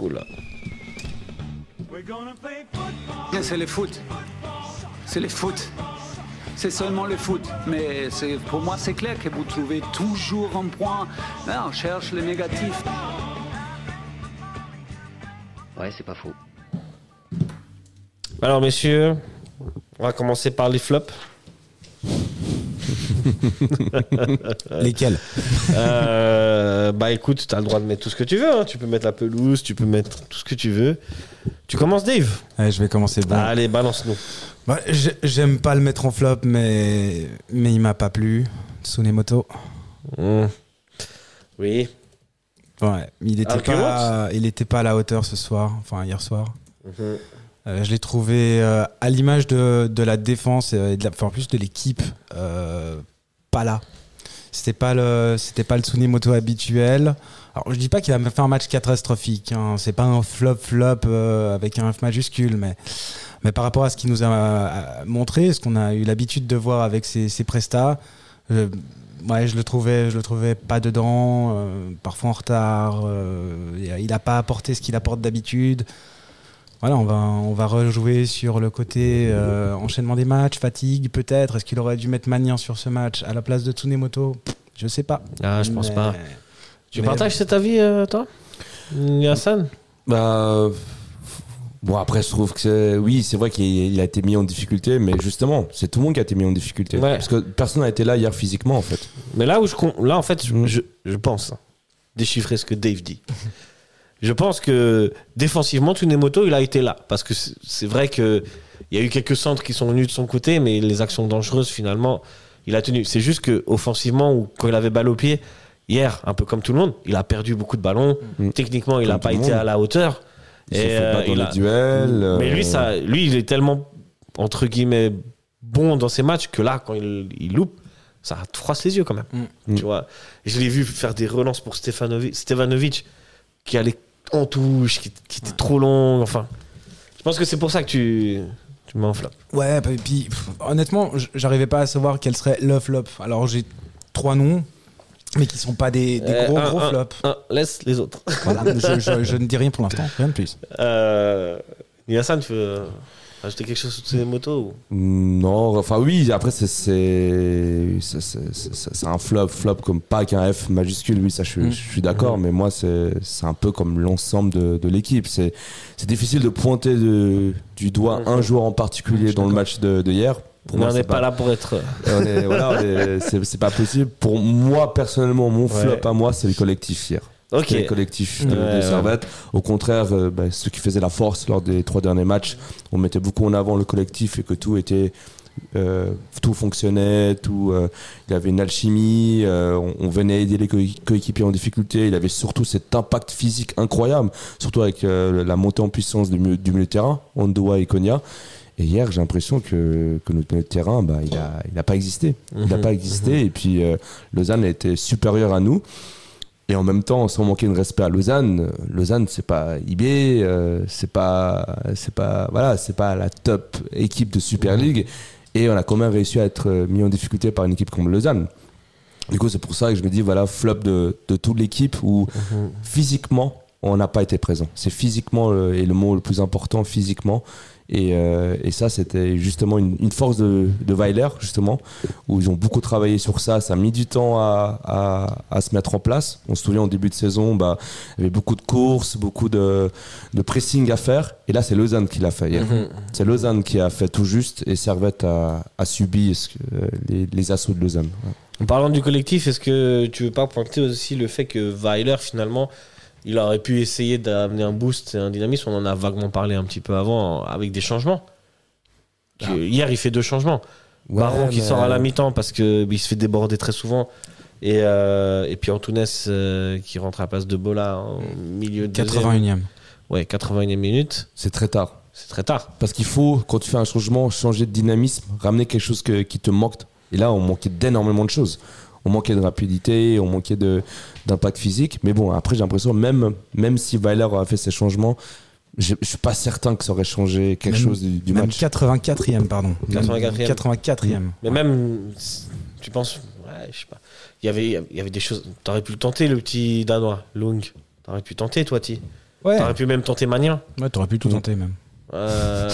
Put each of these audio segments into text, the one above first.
Oula. C'est le foot. C'est le foot. C'est seulement le foot. Mais c'est- pour moi, c'est clair que vous trouvez toujours un point. Non, on cherche le négatif. Ouais, c'est pas faux. Alors, messieurs, on va commencer par les flops. Lesquels? Euh, bah écoute, tu as le droit de mettre tout ce que tu veux. hein. Tu peux mettre la pelouse, tu peux mettre tout ce que tu veux. Tu commences, Dave? Ouais, Je vais commencer bon. Allez, balance-nous. Bah, j'ai- J'aime pas le mettre en flop, mais, mais il m'a pas plu. Tsunemoto. Mmh. Oui. Ouais, il était pas, il était pas à la hauteur ce soir, enfin hier soir. Mhm. Euh, je l'ai trouvé euh, à l'image de, de la défense et de la, enfin, en plus de l'équipe, euh, pas là. C'était pas le, c'était pas le Tsunemoto habituel. Alors je dis pas qu'il a fait un match catastrophique. Hein. C'est pas un flop flop euh, avec un F majuscule, mais mais par rapport à ce qu'il nous a euh, montré, ce qu'on a eu l'habitude de voir avec ses, prestats, euh, ouais, je le trouvais, je le trouvais pas dedans, parfois en retard. il a pas apporté ce qu'il apporte d'habitude. Voilà, on va, on va rejouer sur le côté euh, enchaînement des matchs, fatigue peut-être. Est-ce qu'il aurait dû mettre Magnan sur ce match à la place de Tsunemoto? Je sais pas. Ah, je pense Mais- pas. Tu mais- partages cet avis, euh, toi? Hassan? Bah. Bon, après, je trouve que c'est. Oui, c'est vrai qu'il il a été mis en difficulté, mais justement, c'est tout le monde qui a été mis en difficulté. Ouais. Parce que personne n'a été là hier physiquement, en fait. Mais là où je là en fait je, je, je pense hein, déchiffrer ce que Dave dit. je pense que défensivement Tsunemoto il a été là parce que c'est vrai que il y a eu quelques centres qui sont venus de son côté mais les actions dangereuses finalement il a tenu. C'est juste que offensivement ou quand il avait balle au pied hier un peu comme tout le monde il a perdu beaucoup de ballons. Mm. Techniquement il n'a pas été à la hauteur. Il Et, fait euh, battre dans il les a- duels. Mais lui euh, ça lui il est tellement entre guillemets bon dans ses matchs que là quand il, il loupe ça froisse les yeux quand même. Mm. Tu vois, je l'ai vu faire des relances pour Stefanovic, Stevanovic qui allait en touche, qui, qui était trop long. Enfin, je pense que c'est pour ça que tu, tu mets en flop. Ouais, et puis pff, honnêtement, j'arrivais pas à savoir quel serait le flop. Alors j'ai trois noms, mais qui sont pas des, des Euh, gros un, gros un, flops. un, laisse les autres. Voilà, je, je- je ne dis rien pour l'instant, rien de plus. Euh, tu veux ajouter quelque chose sur tes motos ou... Non, enfin oui, après c'est un flop, flop comme pas qu'un F majuscule, oui ça je, suis- Mm. je suis d'accord, mais moi c'est c'est un peu comme l'ensemble de, de l'équipe. C'est c'est difficile de pointer de- du doigt un joueur en particulier dans le match de, de hier. Pour Mais moi, on n'est pas là pour être. voilà, c'est pas possible. Pour moi personnellement, mon flop Ouais. à moi c'est le collectif hier. Ok. C'était le collectif de, Ouais, de ouais. Servette. Au contraire, euh, bah, ce qui faisait la force lors des trois derniers matchs, on mettait beaucoup en avant le collectif et que tout était, euh, tout fonctionnait, tout, euh, il y avait une alchimie, euh, on, on venait aider les coé- coéquipiers en difficulté. Il avait surtout cet impact physique incroyable, surtout avec la montée en puissance du, milieu- du milieu de terrain, Ondoa et Konya. Et hier, j'ai l'impression que, que notre milieu de terrain, bah, il n'a il a pas existé. Il n'a Mhm, pas existé. Et puis, Lausanne a été supérieur à nous. Et en même temps, sans manquer de respect à Lausanne, Lausanne c'est pas IB, euh, c'est pas, c'est pas, voilà, c'est pas la top équipe de Super League. Et on a quand même réussi à être euh, mis en difficulté par une équipe comme Lausanne. Du coup, c'est pour ça que je me dis, voilà, flop de, de toute l'équipe où physiquement, on n'a pas été présent. C'est physiquement le, et le mot le plus important, physiquement. Et, euh, et ça, c'était justement une, une force de, de Weiler, justement, où ils ont beaucoup travaillé sur ça. Ça a mis du temps à, à, à se mettre en place. On se souvient, en début de saison, bah, il y avait beaucoup de courses, beaucoup de, de pressing à faire. Et là, c'est Lausanne qui l'a fait hier. Mhm. C'est Lausanne qui a fait tout juste et Servette a, a subi euh, les, les assauts de Lausanne. Ouais. En parlant du collectif, est-ce que tu veux pas pointer aussi le fait que Weiler, finalement, il aurait pu essayer d'amener un boost et un dynamisme On en a vaguement parlé un petit peu avant, avec des changements. Que- Hier, il fait deux changements. Baron qui mais- sort à la mi-temps parce qu'il se fait déborder très souvent. Et, euh, et puis Antunes euh, qui rentre à la place de Bola en milieu de deuxième. 81e. Ouais, 81e minute. C'est très tard. C'est très tard. Parce qu'il faut, quand tu fais un changement, changer de dynamisme, ramener quelque chose que- qui te manque. Et là, on manquait d'énormément de choses. On manquait de rapidité, on manquait de- d'impact physique. Mais bon, après, j'ai l'impression, même, même si Weiler a fait ses changements, je je suis pas certain que ça aurait changé quelque Même- chose du, du Même match. 84e, pardon. 84e. 84e. Mais même, tu penses, ouais, je sais pas. Il y avait, il y avait des choses. T'aurais pu le tenter, le petit Danois, Lung. T'aurais pu tenter, toi, Ti. Ouais, T'aurais pu même tenter Magnin. ouais t'aurais pu tout tenter même. Euh,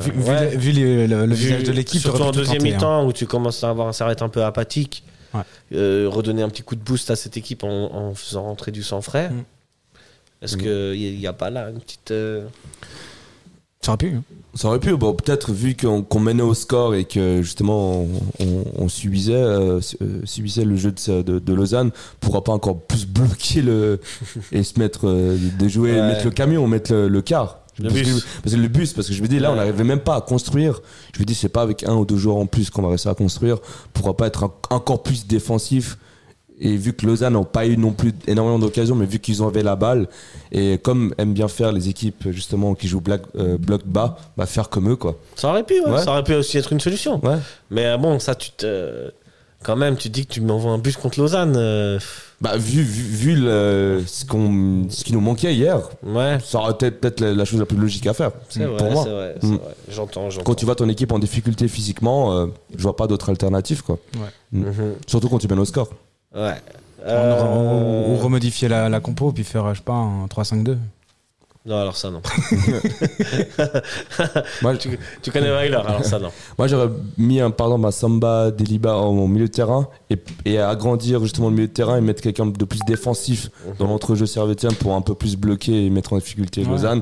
vu ouais. le, le Vu- visage de l'équipe, Surtout en deuxième hein. mi-temps où tu commences à avoir un s'arrête un peu apathique. Ouais. Euh, redonner un petit coup de boost à cette équipe en, en faisant rentrer du sang frais. Mm. Est-ce Mm. qu'il n'y a, pas là une petite. euh, Ça aurait pu. hein. Ça aurait pu, bon, peut-être vu qu'on menait au score et que justement on, on- on subissait, euh, su- subissait le jeu de, de, de Lausanne, pourra pas encore plus bloquer le et se mettre euh, de jouer, Ouais. mettre le camion, mettre le, le car. Le parce, bus. Que, parce que le bus, parce que je me dis là, on n'arrivait même pas à construire. Je me dis, c'est pas avec un ou deux joueurs en plus qu'on va réussir à construire. Pourra pas être en- encore plus défensif? Et vu que Lausanne n'ont pas eu non plus énormément d'occasions, mais vu qu'ils ont la balle, et comme aiment bien faire les équipes justement qui jouent black- euh, bloc bas, bah faire comme eux quoi. Ça aurait pu, ouais. Ouais. ça aurait pu aussi être une solution. Ouais. Mais euh, bon, ça, tu te. Quand même, tu dis que tu m'envoies un bus contre Lausanne. euh, Bah vu vu, vu le, ce qu'on ce qui nous manquait hier, Ouais, ça aurait été peut-être la, la chose la plus logique à faire. c'est vrai, Pour moi. c'est vrai, c'est Mm. vrai. J'entends, j'entends. Quand tu vois ton équipe en difficulté physiquement, euh, je vois pas d'autre alternative quoi. Mhm. Surtout quand tu mènes au score. Ouais. Ou, Euh, remodifier la, la compo puis faire, je sais pas, un 3-5-2. Non, alors ça, non. Moi, tu, tu connais Weiler, alors ça, non. Moi, j'aurais mis un, par exemple, un Samba Deliba en, en milieu de terrain et, et agrandir justement le milieu de terrain et mettre quelqu'un de plus défensif dans l'entrejeu servétien pour un peu plus bloquer et mettre en difficulté Ouais. Lausanne.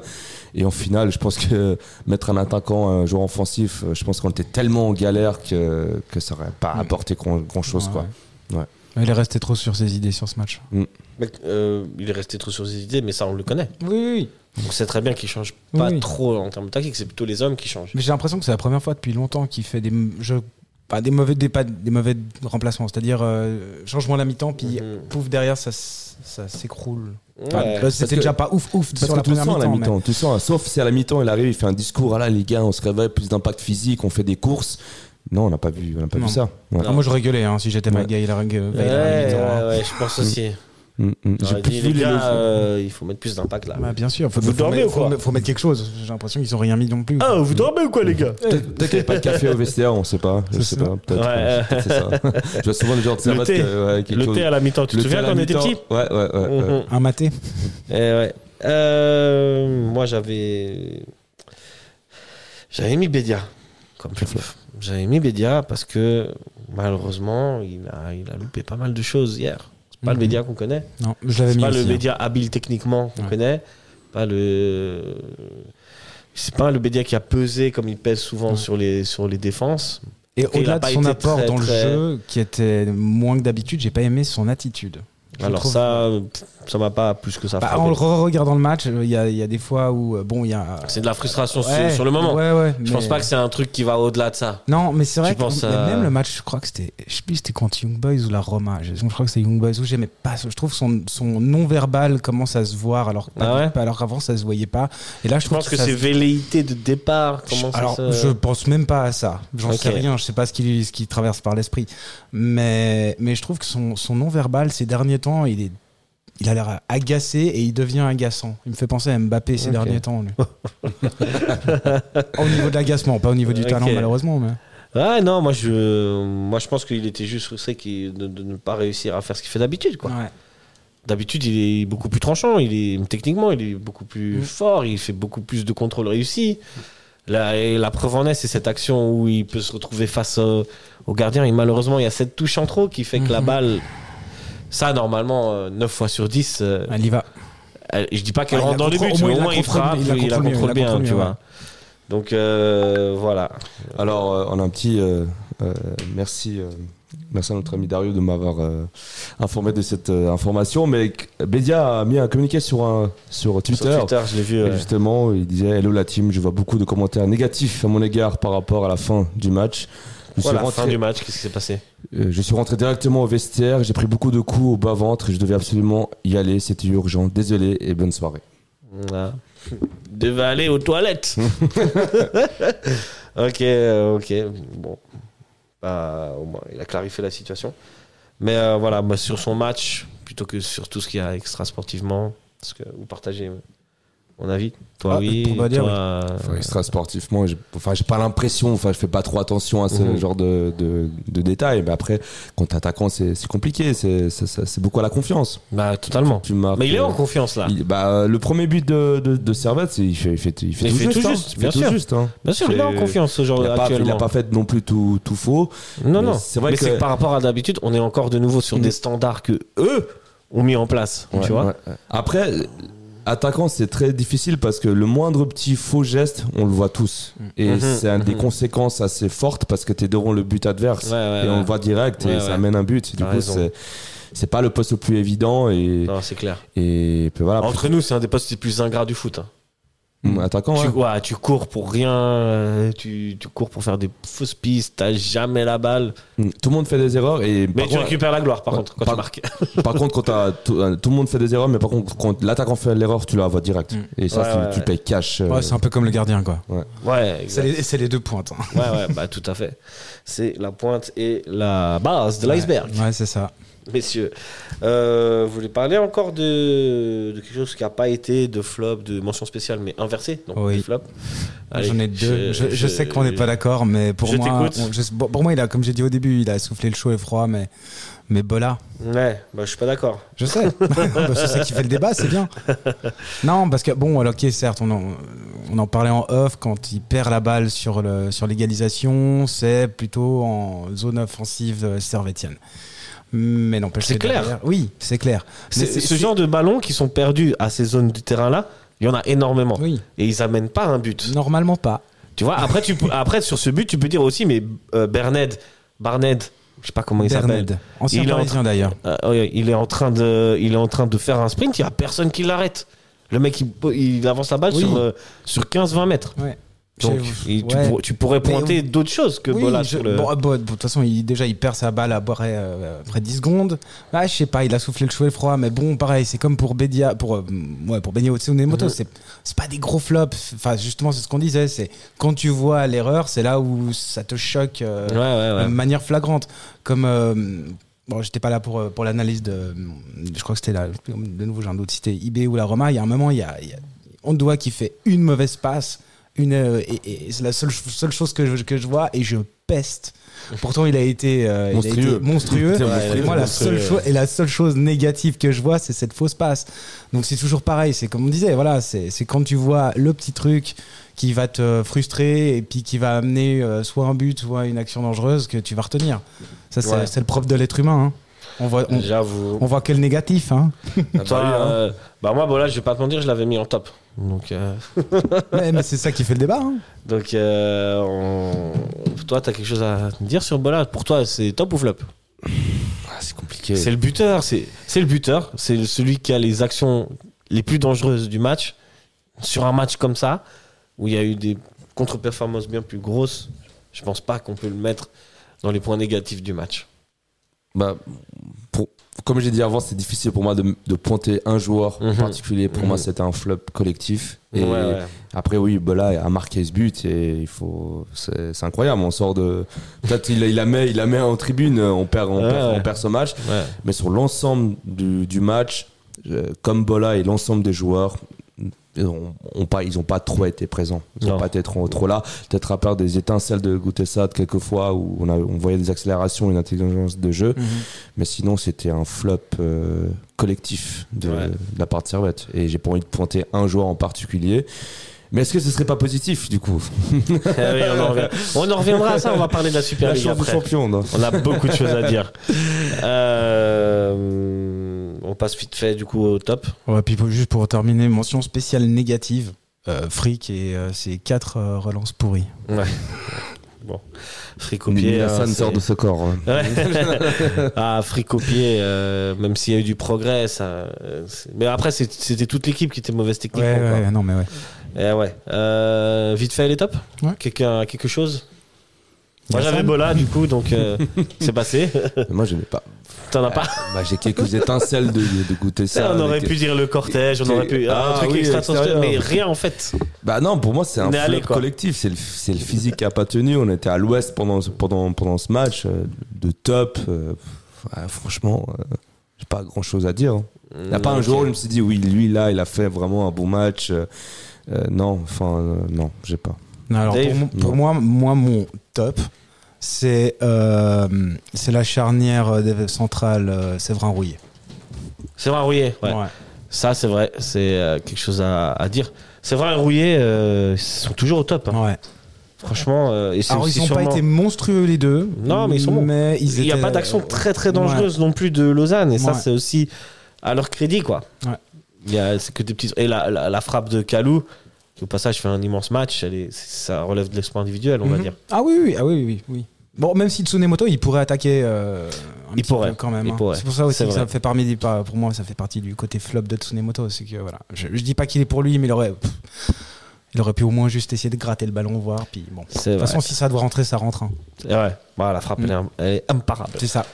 Et en finale, je pense que mettre un attaquant, un joueur offensif, euh, je pense qu'on était tellement en galère que, que ça aurait pas apporté grand, chose. Ouais, Quoi. ouais. Il est resté trop sur ses idées sur ce match. Mais, euh, il est resté trop sur ses idées, mais ça, on le connaît. Oui, oui. On sait très bien qu'il change pas Oui. trop en termes tactiques, c'est plutôt les hommes qui changent. Mais j'ai l'impression que c'est la première fois depuis longtemps qu'il fait des jeux, des mauvais, des, pas des mauvais remplacements. C'est-à-dire euh, changement à la mi-temps, puis Mhm. pouf derrière ça, s'écroule. Enfin, Ouais. bah, C'était déjà pas ouf ouf Parce sur que la le première sens à la mi-temps. mi-temps, sens, hein. sauf si à la mi-temps il arrive, il fait un discours, ah là les gars, on se réveille, plus d'impact physique, on fait des courses. Non, on n'a pas vu, on n'a pas Non. vu ça. Ouais. Ah, moi j'aurais gueulé hein, si j'étais Ouais. Ouais, mi-temps. hein. ouais, ouais, je pense aussi. Mm, mm. J'ai plus vu les gars, euh, il faut mettre plus d'impact là. Bah, bien sûr, faut, Vous faut dormez mettre, ou quoi faut, faut mettre quelque chose. J'ai l'impression qu'ils ont rien mis non plus. Ah, vous dormez ou quoi, les gars Peut-être peut-être qu'il n'y a pas de café au vestiaire, on sait pas. Je sais pas, peut-être. Ouais. euh, c'est ça. Je vois souvent les gens de servette thé. que, ouais, quelque Le chose- thé à la mi-temps, tu te le souviens quand on était mi-temps. petit Ouais, ouais, ouais. Mhm. Un maté. Eh ouais. Euh, moi, j'avais. J'avais mis Bédia comme fleuve. J'avais mis Bédia parce que malheureusement, il a, il a loupé pas mal de choses hier. C'est pas Mhm. le Bédia qu'on connaît. Non, je l'avais mis pas le hein. Bédia habile techniquement qu'on Ouais. connaît. Pas le. C'est pas le Bédia qui a pesé comme il pèse souvent Ouais. sur, les, sur les défenses. Et au-delà de son apport très, dans le très- jeu, qui était moins que d'habitude, j'ai pas aimé son attitude. Je Alors trouve- ça, ça m'a pas plus que ça Bah, en le regardant le match, il y a, y a des fois où, euh, bon, il y a. C'est de la frustration sur- Ouais, sur, le moment. Ouais, ouais. Je pense mais- pas que c'est un truc qui va au-delà de ça. Non, mais c'est vrai que à- même le match, je crois que c'était, je sais plus, c'était contre Young Boys ou la Roma. Je, je crois que c'était Young Boys où j'aimais pas. Je trouve son, son non verbal commence à se voir alors, que pas- Ah alors qu'avant ça se voyait pas. Et là, je, Je trouve pense que ça c'est se- velléité de départ. Comment ça alors, se- je pense même pas à ça. J'en Ok. sais rien. Je sais pas ce qui, ce qui traverse par l'esprit. Mais, mais je trouve que son, son non-verbal, ces derniers temps, il est, il a l'air agacé et il devient agaçant. Il me fait penser à Mbappé ces derniers temps. au niveau de l'agacement, pas au niveau du talent, malheureusement. Mais... Ouais, non, moi je, moi, je pense qu'il était juste frustré de, de ne pas réussir à faire ce qu'il fait d'habitude. quoi. Ouais. D'habitude, il est beaucoup plus tranchant. Il est, techniquement, il est beaucoup plus Mm. fort. Il fait beaucoup plus de contrôles réussis. La, et la preuve en est, c'est cette action où il peut se retrouver face au, au gardien. Et malheureusement, il y a cette touche en trop qui fait que la Mhm. balle. Ça, normalement, 9 fois sur 10, euh, Elle y va. Elle- je dis pas qu'elle Ah, il rentre dans les buts, au mais moins, au moins il frappe, il la il la contrôle il la bien, tu vois. Donc euh, voilà. Alors, euh, on a un petit. euh, euh, merci, euh, merci à notre ami Dario de m'avoir euh, informé de cette euh, information. Mais Bédia a mis un communiqué sur, un, sur Twitter. Sur Twitter, je l'ai vu. Ouais. justement, il disait Hello la team, je vois beaucoup de commentaires négatifs à mon égard par rapport à la fin du match. Je, Voilà, suis, fin rentré, du match, qu'est-ce qui s'est passé euh, je suis rentré directement au vestiaire, j'ai pris beaucoup de coups au bas-ventre et je devais absolument y aller, c'était urgent. Désolé et bonne soirée. Voilà. Devait aller aux toilettes. ok, euh, ok. Bon. Bah, au moins, il a clarifié la situation. Mais euh, voilà, moi, sur son match, plutôt que sur tout ce qu'il y a extra sportivement, parce que vous partagez Mon avis Toi, Ah, oui. pour pas dire, toi, Enfin, extra sportivement, j'ai enfin, j'ai pas l'impression, enfin, je fais pas trop attention à ce Mhm. genre de, de, de détails. Mais après, quand t'es attaquant, c'est c'est compliqué. C'est c'est- c'est- c'est beaucoup à la confiance. Bah, totalement. Tu marques, Mais il est euh, en confiance là. il- bah, le premier but de, de, de Servette, c'est- il fait, il fait, il fait Il tout fait juste. tout hein. fait bien tout sûr. juste, hein. Bien sûr, il est en confiance ce genre Il a, pas, il a pas fait non plus tout, tout faux. Non, Mais non. c'est vrai mais que- c'est que par rapport à d'habitude, on est encore de nouveau sur Mm. des standards que eux ont mis en place. Ouais, tu vois ouais. Après, attaquant, c'est très difficile parce que le moindre petit faux geste, on le voit tous. Et Mhm, c'est un des mhm. conséquences assez fortes parce que tu es devant le but adverse. Ouais, ouais, et on le voit direct et ça amène un but. Du coup, c'est. C'est pas le poste le plus évident et, c'est clair. et puis voilà. Entre nous, c'est un des postes les plus ingrats du foot. hein. Mm, attaquant, Tu, ouais. ouais, tu cours pour rien, euh, tu, tu cours pour faire des fausses pistes, t'as jamais la balle. Mm. Tout le monde fait des erreurs et Mais tu contre, récupères la gloire par Ouais, contre quand par- tu marques. par contre, quand t'as- tout, euh, tout le monde fait des erreurs, mais par contre, quand l'attaquant fait l'erreur, tu la vois direct. Mm. Et ça, Ouais, tu, ouais, tu ouais. payes cash. euh, Ouais, c'est un peu comme le gardien, quoi. Ouais, C'est les, c'est les deux pointes. hein. ouais, ouais, bah tout à fait. C'est la pointe et la base de l'iceberg. Ouais, c'est ça. Messieurs, euh, vous voulez parler encore de, de quelque chose qui n'a pas été de flop, de mention spéciale, mais inversé donc Oui. des flops J'en ai deux. Je, je sais qu'on n'est pas d'accord, mais pour je moi, on- je- pour moi, il a, comme j'ai dit au début, il a soufflé le chaud et froid, mais, mais Bola, Ouais, bah, je suis pas d'accord. je sais. Bah, c'est ça qui fait le débat, c'est bien. Non, parce que bon, alors ok, certes, on en, on en parlait en off quand il perd la balle sur le sur l'égalisation, c'est plutôt en zone offensive servétienne. Mais n'empêche C'est clair. derrière- Oui, c'est clair. Mais ce genre de ballons qui sont perdus à ces zones du terrain-là, il y en a énormément. Oui, Et ils amènent pas un but. normalement pas. Tu vois, après, tu après, sur ce but, tu peux dire aussi, mais euh, Berned, Barned, je sais pas comment il s'appelle. Ancien Il est en parisien d'ailleurs. Euh, il est en train de, il est en train de faire un sprint. Il y a personne qui l'arrête. Le mec, il, il avance la balle Oui. sur, euh, sur 15-20 mètres. Ouais. Donc, tu, ouais. pour- tu pourrais pointer on- d'autres choses que Oui, Bola je- sur le. bon, bon, de toute façon, il, déjà, il perd sa balle après, euh, après 10 secondes. Ah, je sais pas, il a soufflé le chaud et le froid, mais bon, pareil, c'est comme pour Bedia, pour, euh, ouais, pour Benio Tsunemoto, Mhm. c'est, c'est pas des gros flops. Enfin, justement, c'est ce qu'on disait, c'est quand tu vois l'erreur, c'est là où ça te choque euh, Ouais, de manière flagrante. Comme, euh, bon, j'étais pas là pour, euh, pour l'analyse de, je crois que c'était là, de nouveau, j'ai un doute, c'était IB ou la Roma. Il y a un moment, il y a, il y a Ondoa qui fait une mauvaise passe, une, euh, et, et c'est la seule, seule chose que je, que je vois, et je peste. Pourtant, il a été, euh, il a Monstrueux. été monstrueux. C'est Ouais, monstrueux. Et moi, la seule chose, et la seule chose négative que je vois, c'est cette fausse passe. Donc, c'est toujours pareil. C'est comme on disait, voilà, c'est quand tu vois le petit truc qui va te frustrer et puis qui va amener euh, soit un but, soit une action dangereuse que tu vas retenir. Ça, c'est Ouais. c'est le propre de l'être humain. hein. On voit, on, J'avoue. on voit que le négatif. Hein. Toi, bah hein. euh, bah moi, Bola, je vais pas te mentir, je l'avais mis en top. Donc, euh, mais mais c'est ça qui fait le débat. hein. donc euh, on- toi, t'as quelque chose à dire sur Bola? Pour toi, c'est top ou flop? Ah, c'est compliqué. C'est le buteur, c'est c'est le buteur, c'est celui qui a les actions les plus dangereuses du match. Sur un match comme ça, où il y a eu des contre-performances bien plus grosses, je pense pas qu'on peut le mettre dans les points négatifs du match. Bah, pour- comme j'ai dit avant, c'est difficile pour moi de, de pointer un joueur en Mhm. particulier. Pour Mhm. moi, c'était un flop collectif. Et Ouais, ouais. après, oui, Bola a marqué ce but et il faut, c'est incroyable. On sort de, peut-être il, il la met, il la met en tribune, on perd, on, Ouais, perd, ouais. on perd ce match. Mais sur l'ensemble du, du match, euh, comme Bola et l'ensemble des joueurs, ils ont, ont pas, ils ont pas trop été présents. Ils Non. ont pas été trop, trop là. Peut-être à part des étincelles de Goutessad quelquefois où on, a, on voyait des accélérations, une intelligence de jeu. Mais sinon, c'était un flop euh, collectif de, Ouais. de la part de Servette. Et j'ai pas envie de pointer un joueur en particulier. Mais est-ce que ce serait pas positif du coup? Ah oui, on, en revient- on en reviendra à ça, on va parler de la Super La après. champion, On a beaucoup de choses à dire. Euh, on passe vite fait du coup au top. Ouais, puis juste pour terminer, mention spéciale négative. Euh, fric et euh, ses quatre euh, relances pourries. Ouais. Bon. Fric au pied. Nilassan hein, c'est- sort de ce corps. hein. Ouais. ah, fric au pied, euh, même s'il y a eu du progrès. Ça, euh, mais après, c'était toute l'équipe qui était mauvaise techniquement. Ouais, quoi. ouais, non, mais ouais. Eh ouais. Euh, vite fait, les tops Ouais. Quelqu'un a quelque chose Moi j'avais Bola, du coup, donc euh, c'est passé. Mais Moi, je n'ai pas. T'en as pas Bah, j'ai quelques étincelles de, de goûter ça. On aurait avec- pu dire le cortège, on Qui- aurait pu. Ah un truc oui, extra mais rien en fait. Bah non, pour moi, c'est un allé, flop collectif. C'est le, physique qui a pas tenu. On était à l'ouest pendant, ce- pendant, pendant ce match. euh, de top. euh, ouais, franchement, euh, j'ai pas grand chose à dire. hein. Il n'y a pas un jour où je me suis dit, oui, lui, là, il a fait vraiment un bon match. Euh, euh, non, enfin, euh, non, j'ai pas. Non, alors Dave pour, moi, moi, mon top, c'est euh, la charnière euh, centrale euh, Séverin Rouillet. C'est vrai, Rouillet. Ouais. Ouais. Ça, c'est vrai. C'est euh, quelque chose à, à dire. Vrai, Rouillet, euh, ils sont toujours au top. hein. Ouais. Franchement, euh, et Alors, ils n'ont pas été monstrueux les deux. Non, mais ils sont bons. Mais ils Il n'y a pas d'action très très dangereuse non plus de Lausanne. Et ça, Ouais. c'est aussi à leur crédit, quoi. Ouais. Il y a, que des petits. Et la, la, la frappe de Kalou, qui au passage fait un immense match, elle est, ça relève de l'exploit individuel, on va Mhm. dire. Ah oui, oui, ah oui, oui, oui. Bon, même si Tsunemoto, il pourrait attaquer euh, un Il petit pourrait, peu quand même. il hein. C'est pour ça aussi que ça vrai. fait parmi, pour moi, ça fait partie du côté flop de Tsunemoto. C'est que voilà, je, je dis pas qu'il est pour lui, mais il aurait, il aurait pu au moins juste essayer de gratter le ballon, voir. Puis bon. De toute façon, si ça doit rentrer, ça rentre. hein. Ouais, voilà, la frappe, Mm. elle est imparable. C'est ça.